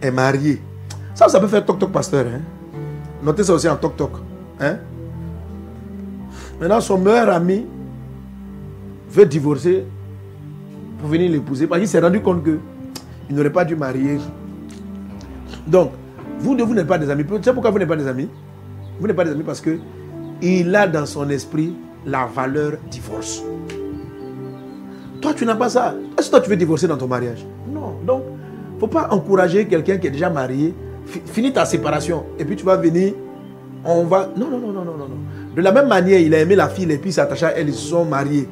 est marié. Ça, ça peut faire toc-toc, pasteur. Hein? Notez ça aussi en toc-toc. Hein? Maintenant, son meilleur ami veut divorcer pour venir l'épouser parce qu'il s'est rendu compte que il n'aurait pas dû marier. Donc, vous, deux, vous n'êtes pas des amis. Tu pourquoi vous n'êtes pas des amis Vous n'êtes pas des amis parce que il a dans son esprit la valeur divorce. Toi, tu n'as pas ça. Est-ce que toi, tu veux divorcer dans ton mariage? Non. Donc, faut pas encourager quelqu'un qui est déjà marié. Fi- Finis ta séparation. Et puis, tu vas venir. On va. Non, non, non, non, non, non. De la même manière, il a aimé la fille et puis il s'est attaché à elle. Ils se sont mariés.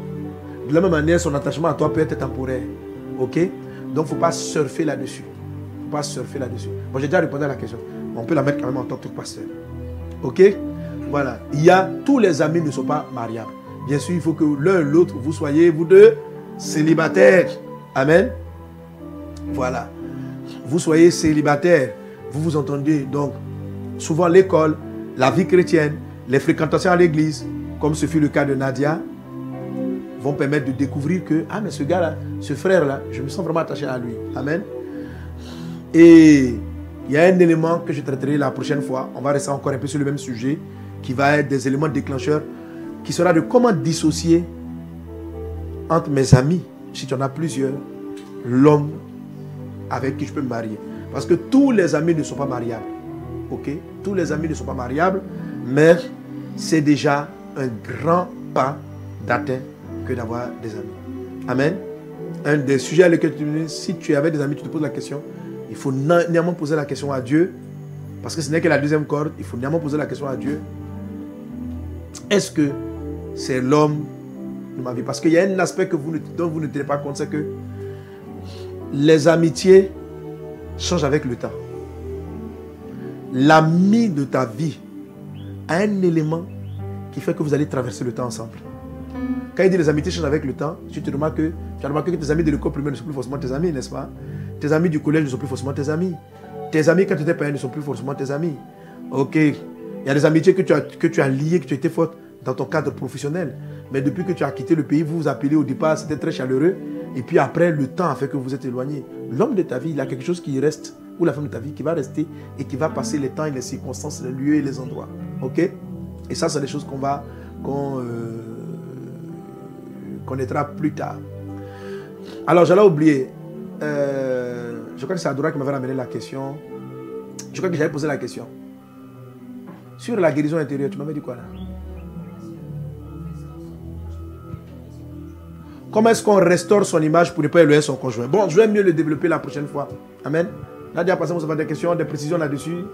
De la même manière, son attachement à toi peut être temporaire. Ok? Donc, faut pas surfer là-dessus. Faut pas surfer là-dessus. Bon, j'ai déjà répondu à la question. On peut la mettre quand même en tant que pasteur. Ok? Voilà. Il y a. Tous les amis ne sont pas mariables. Bien sûr, il faut que l'un l'autre, vous soyez, vous deux, célibataires. Amen? Voilà. Vous soyez célibataire. Vous vous entendez. Donc, souvent l'école, la vie chrétienne, les fréquentations à l'église, comme ce fut le cas de Nadia, vont permettre de découvrir que, ah, mais ce gars-là, ce frère-là, je me sens vraiment attaché à lui. Amen. Et il y a un élément que je traiterai la prochaine fois. On va rester encore un peu sur le même sujet, qui va être des éléments déclencheurs, qui sera de comment dissocier entre mes amis, si tu en as plusieurs, l'homme avec qui je peux me marier. Parce que tous les amis ne sont pas mariables. Ok? Tous les amis ne sont pas mariables, mais c'est déjà un grand pas d'atteindre que d'avoir des amis. Amen? Un des sujets à lesquels tu si tu avais des amis, tu te poses la question. Il faut néanmoins poser la question à Dieu. Parce que ce n'est que la deuxième corde. Il faut néanmoins poser la question à Dieu. Est-ce que c'est l'homme de ma vie? Parce qu'il y a un aspect que vous dont vous ne tenez pas compte, c'est que les amitiés changent avec le temps. L'ami de ta vie a un élément qui fait que vous allez traverser le temps ensemble. Quand il dit les amitiés changent avec le temps, tu te remarques que, tu as remarqué que tes amis de l'école primaire ne sont plus forcément tes amis, n'est-ce pas? Tes amis du collège ne sont plus forcément tes amis. Tes amis quand tu étais payé ne sont plus forcément tes amis. Ok. Il y a des amitiés que tu as, que tu as liées, que tu étais forte dans ton cadre professionnel. Mais depuis que tu as quitté le pays, vous vous appelez au départ, c'était très chaleureux. Et puis après, le temps a fait que vous êtes éloignés. L'homme de ta vie, il a quelque chose qui reste, ou la femme de ta vie qui va rester et qui va passer les temps et les circonstances, les lieux et les endroits. Ok? Et ça, c'est des choses qu'on va, qu'on euh, connaîtra plus tard. Alors, j'allais oublier. Euh, je crois que c'est Adora qui m'avait ramené la question. Je crois que j'avais posé la question. Sur la guérison intérieure, tu m'avais dit quoi là? Comment est-ce qu'on restaure son image pour ne pas éloigner son conjoint? Bon, je vais mieux le développer la prochaine fois. Amen. Nadia, passez vous avez des questions, des précisions là-dessus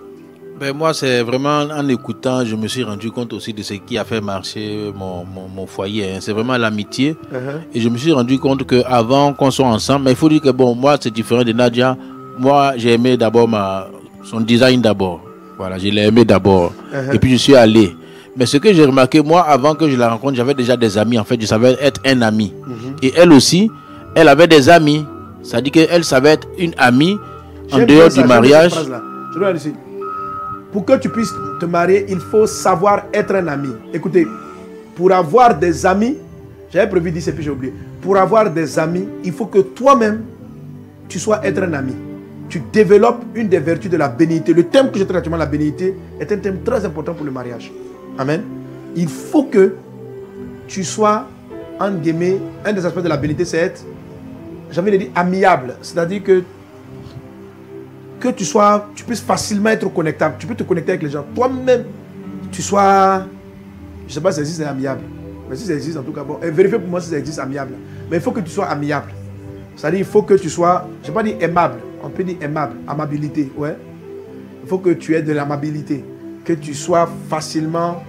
Ben, moi, c'est vraiment en écoutant, je me suis rendu compte aussi de ce qui a fait marcher mon, mon, mon foyer. hein. C'est vraiment l'amitié. Uh-huh. Et je me suis rendu compte qu'avant qu'on soit ensemble, mais il faut dire que bon, moi, c'est différent de Nadia. Moi, j'ai aimé d'abord ma, son design d'abord. Voilà, je l'ai aimé d'abord. Uh-huh. Et puis, je suis allé. Mais ce que j'ai remarqué, moi, avant que je la rencontre, j'avais déjà des amis. En fait, je savais être un ami. Et elle aussi, elle avait des amis. Ça dit qu'elle savait être une amie en dehors ça, du mariage. Pour que tu puisses te marier, il faut savoir être un ami. Écoutez, pour avoir des amis, j'avais prévu dire, puis j'ai oublié. Pour avoir des amis, il faut que toi-même, tu sois être un ami. Tu développes une des vertus de la bénité. Le thème que je traite actuellement, la bénité, est un thème très important pour le mariage. Amen. Il faut que tu sois, un des aspects de la bénité, c'est être, j'ai envie de dire, amiable. C'est-à-dire que que tu sois, tu puisses facilement être connectable. Tu peux te connecter avec les gens. Toi-même, tu sois, je ne sais pas si ça existe amiable. Mais si ça existe, en tout cas, bon, vérifiez pour moi si ça existe amiable. Mais il faut que tu sois amiable. C'est-à-dire, il faut que tu sois, je ne vais pas dire aimable. On peut dire aimable, amabilité, ouais. Il faut que tu aies de l'amabilité. Que tu sois facilement,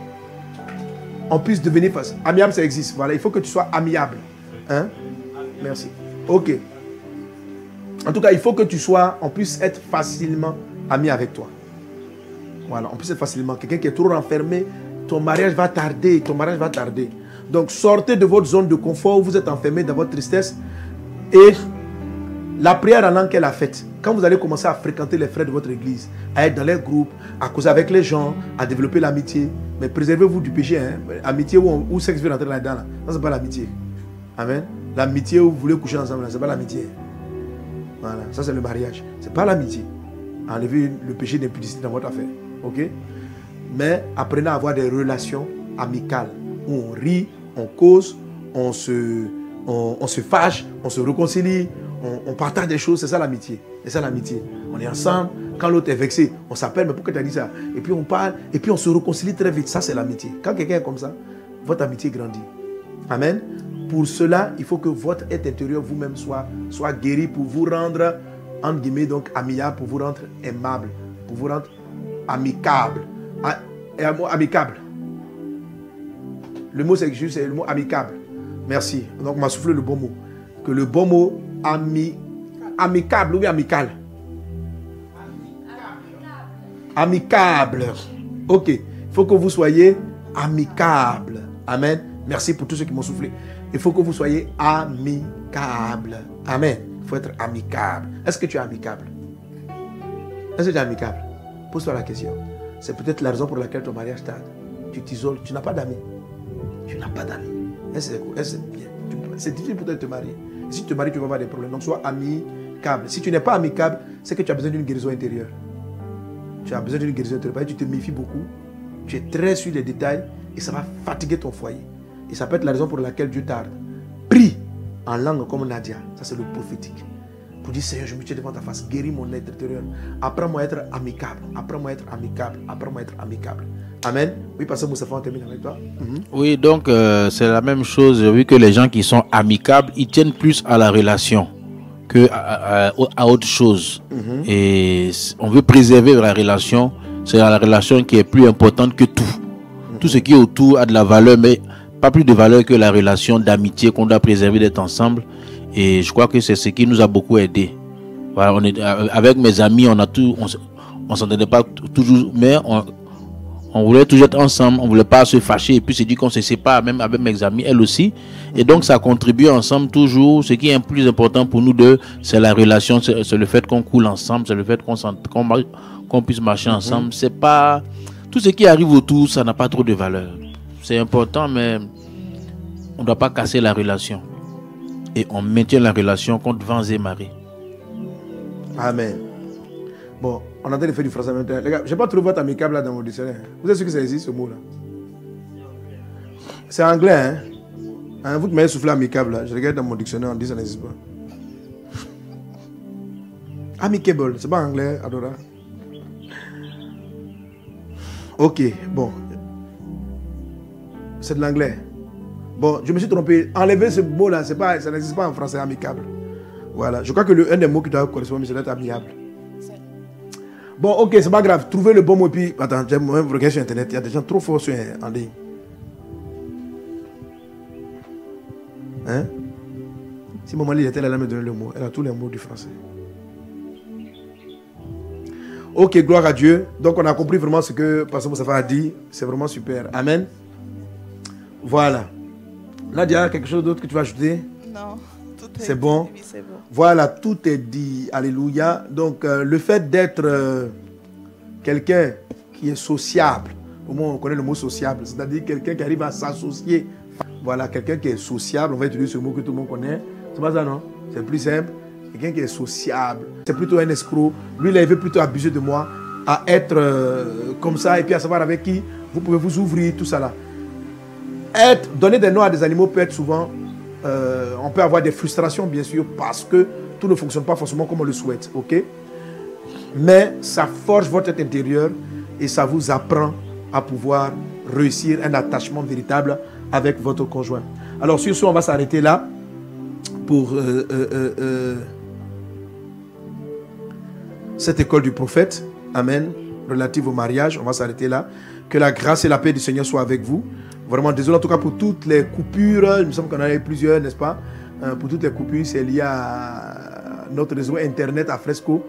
on puisse devenir facile. Amiable, ça existe. Voilà, il faut que tu sois amiable. Hein? Merci. Ok. En tout cas, il faut que tu sois, on puisse être facilement ami avec toi. Voilà, on puisse être facilement. Quelqu'un qui est trop renfermé, ton mariage va tarder, ton mariage va tarder. Donc sortez de votre zone de confort où vous êtes enfermé dans votre tristesse et la prière en langue qu'elle a faite. Quand vous allez commencer à fréquenter les frères de votre église, à être dans les groupes, à causer avec les gens, à développer l'amitié, mais préservez-vous du péché. Hein? Amitié où, où sexe veut rentrer là-dedans, là. ça c'est pas l'amitié. Amen. L'amitié où vous voulez coucher ensemble, ce n'est pas l'amitié. Voilà, ça c'est le mariage. Ce n'est pas l'amitié. Enlevez le péché d'impudicité dans votre affaire. Ok? Mais apprenez à avoir des relations amicales où on rit, on cause, on se, on, se fâche, on se réconcilie, on, partage des choses. C'est ça l'amitié. C'est ça l'amitié. On est ensemble. Quand l'autre est vexé, on s'appelle, mais pourquoi tu as dit ça? Et puis on parle, et puis on se réconcilie très vite. Ça c'est l'amitié. Quand quelqu'un est comme ça, votre amitié grandit. Amen. Pour cela, il faut que votre être intérieur vous-même soit, guéri pour vous rendre, entre guillemets, donc amiable, pour vous rendre aimable, pour vous rendre amicable. Mot amicable. Le mot c'est juste le mot amicable. Merci. Donc on m'a soufflé le bon mot. Que le bon mot ami, amicable ou amical? Amicable. Ok. Il faut que vous soyez amicable. Amen. Merci pour tous ceux qui m'ont soufflé. Il faut que vous soyez amicable. Amen. Il faut être amicable. Est-ce que tu es amicable? Est-ce que tu es amicable? Pose-toi la question. C'est peut-être la raison pour laquelle ton mariage tarde. Tu t'isoles, tu n'as pas d'amis. Tu n'as pas d'amis. C'est C'est difficile pour toi de te marier. Si tu te maries, tu vas avoir des problèmes. Donc sois amicable. Si tu n'es pas amicable, c'est que tu as besoin d'une guérison intérieure. Tu as besoin d'une guérison intérieure. Tu te méfies beaucoup. Tu es très sur les détails et ça va fatiguer ton foyer. Et ça peut être la raison pour laquelle Dieu tarde. Prie en langue comme Nadia. Ça, c'est le prophétique. Pour dire, Seigneur, je me tiens devant ta face. Guéris mon être intérieur. Apprends-moi à être amicable. Apprends-moi à être amicable. Apprends-moi à être amicable. Amen. Oui, Pasteur Moussafa, on termine avec toi. Mhm. Oui, donc euh, c'est la même chose. Vu que les gens qui sont amicables, ils tiennent plus à la relation que à, autre chose. Mhm. Et on veut préserver la relation. C'est la relation qui est plus importante que tout. Mhm. Tout ce qui est autour a de la valeur, mais pas plus de valeur que la relation d'amitié qu'on doit préserver d'être ensemble. Et je crois que c'est ce qui nous a beaucoup aidé. Voilà, on est, euh, avec mes amis, on a tout, on, s'entendait pas toujours, mais on, on, voulait toujours être ensemble, on voulait pas se fâcher. Et puis c'est dit qu'on se sépare, même avec mes amis, elle aussi. Et donc ça contribue ensemble toujours. Ce qui est plus important pour nous deux, c'est la relation, c'est le fait qu'on coule ensemble, c'est le fait qu'on qu'on puisse marcher ensemble. C'est pas tout ce qui arrive autour, ça n'a pas trop de valeur c'est important, mais on ne doit pas casser la relation. Et on maintient la relation contre vents et marées. Amen. Bon, on a en de faire du français maintenant. Les gars, je n'ai pas trouvé votre amicable là dans mon dictionnaire. Vous êtes sûr que ça existe ce mot là C'est anglais, hein? hein Vous m'avez soufflé amicable là, je regarde dans mon dictionnaire, on dit que ça n'existe pas. Amicable, c'est pas anglais, Adora. Ok, bon, c'est de l'anglais. Bon, je me suis trompé. Enlever ce mot-là, ça n'existe pas en français amicable. Voilà. Je crois que le, des mots qui doit correspondre, c'est d'être amiable. Bon, ok, c'est pas grave. Trouvez le bon mot. Puis, attends, j'ai regardé sur Internet. Il y a des gens trop forts sur, en ligne. Hein? Si maman était là, elle me donner le mot. Elle a tous les mots du français. Ok, gloire à Dieu. Donc, on a compris vraiment ce que Pasteur Moussafa a dit. C'est vraiment super. Amen. Voilà. Nadia, quelque chose d'autre que tu vas ajouter? Non. C'est bon? bon. Voilà, tout est dit. Alléluia. Donc, euh, le fait d'être euh, quelqu'un qui est sociable. Au moins, on connaît le mot sociable, c'est-à-dire quelqu'un qui arrive à s'associer. Voilà, quelqu'un qui est sociable, on va utiliser ce mot que tout le monde connaît. C'est pas ça, non? C'est plus simple. Quelqu'un qui est sociable. C'est plutôt un escroc. Lui, il veut plutôt abuser de moi, à être euh, comme ça, et puis à savoir avec qui vous pouvez vous ouvrir, tout ça là. Être, donner des noms à des animaux peut être souvent, euh, on peut avoir des frustrations, bien sûr, parce que tout ne fonctionne pas forcément comme on le souhaite, ok? Mais ça forge votre être intérieur et ça vous apprend à pouvoir réussir un attachement véritable avec votre conjoint. Alors sur ce, on va s'arrêter là pour euh, euh, cette école du prophète. Amen. Relative au mariage, on va s'arrêter là. Que la grâce et la paix du Seigneur soient avec vous. Vraiment désolé en tout cas pour toutes les coupures. Il me semble qu'on en a eu plusieurs, n'est-ce pas? Euh, Pour toutes les coupures, c'est lié à notre réseau Internet à Fresco.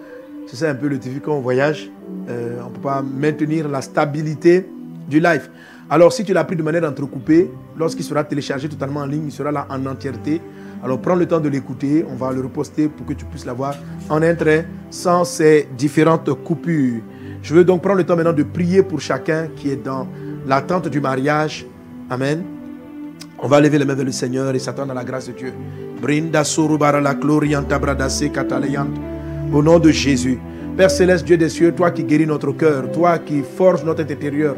C'est ça un peu le défi quand on voyage. Euh, on ne peut pas maintenir la stabilité du live. Alors si tu l'as pris de manière entrecoupée, lorsqu'il sera téléchargé totalement en ligne, il sera là en entièreté. Alors prends le temps de l'écouter. On va le reposter pour que tu puisses l'avoir en un trait sans ces différentes coupures. Je veux donc prendre le temps maintenant de prier pour chacun qui est dans l'attente du mariage. Amen. On va lever les mains vers le Seigneur et s'attendre à la grâce de Dieu. Brinda la Au nom de Jésus. Père céleste, Dieu des cieux, toi qui guéris notre cœur, toi qui forges notre intérieur,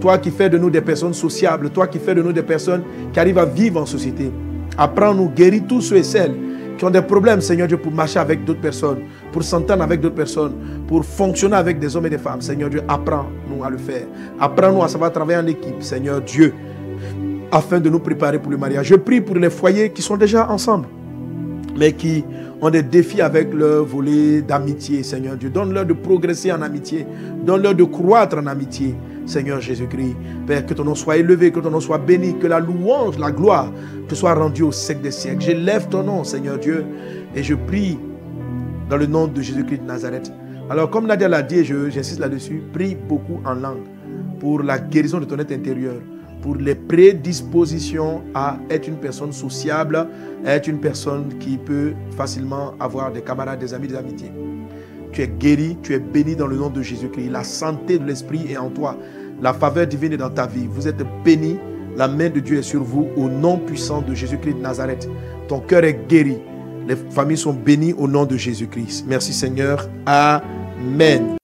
toi qui fais de nous des personnes sociables, toi qui fais de nous des personnes qui arrivent à vivre en société. Apprends-nous, guéris tous ceux et celles qui ont des problèmes, Seigneur Dieu, pour marcher avec d'autres personnes, pour s'entendre avec d'autres personnes, pour fonctionner avec des hommes et des femmes. Seigneur Dieu, apprends-nous à le faire. Apprends-nous à savoir travailler en équipe, Seigneur Dieu, afin de nous préparer pour le mariage. Je prie pour les foyers qui sont déjà ensemble, mais qui ont des défis avec leur volet d'amitié, Seigneur Dieu. Donne-leur de progresser en amitié. Donne-leur de croître en amitié. Seigneur Jésus-Christ. Père, que ton nom soit élevé, que ton nom soit béni, que la louange, la gloire te soit rendue au siècle des siècles. J'élève ton nom, Seigneur Dieu, et je prie dans le nom de Jésus-Christ de Nazareth. Alors, comme Nadia l'a dit, j'insiste là-dessus, prie beaucoup en langue pour la guérison de ton être intérieur, pour les prédispositions à être une personne sociable, à être une personne qui peut facilement avoir des camarades, des amis, des amitiés. Tu es guéri, tu es béni dans le nom de Jésus-Christ. La santé de l'esprit est en toi. La faveur divine est dans ta vie. Vous êtes béni. La main de Dieu est sur vous au nom puissant de Jésus-Christ de Nazareth. Ton cœur est guéri. Les familles sont bénies au nom de Jésus-Christ. Merci Seigneur. Amen.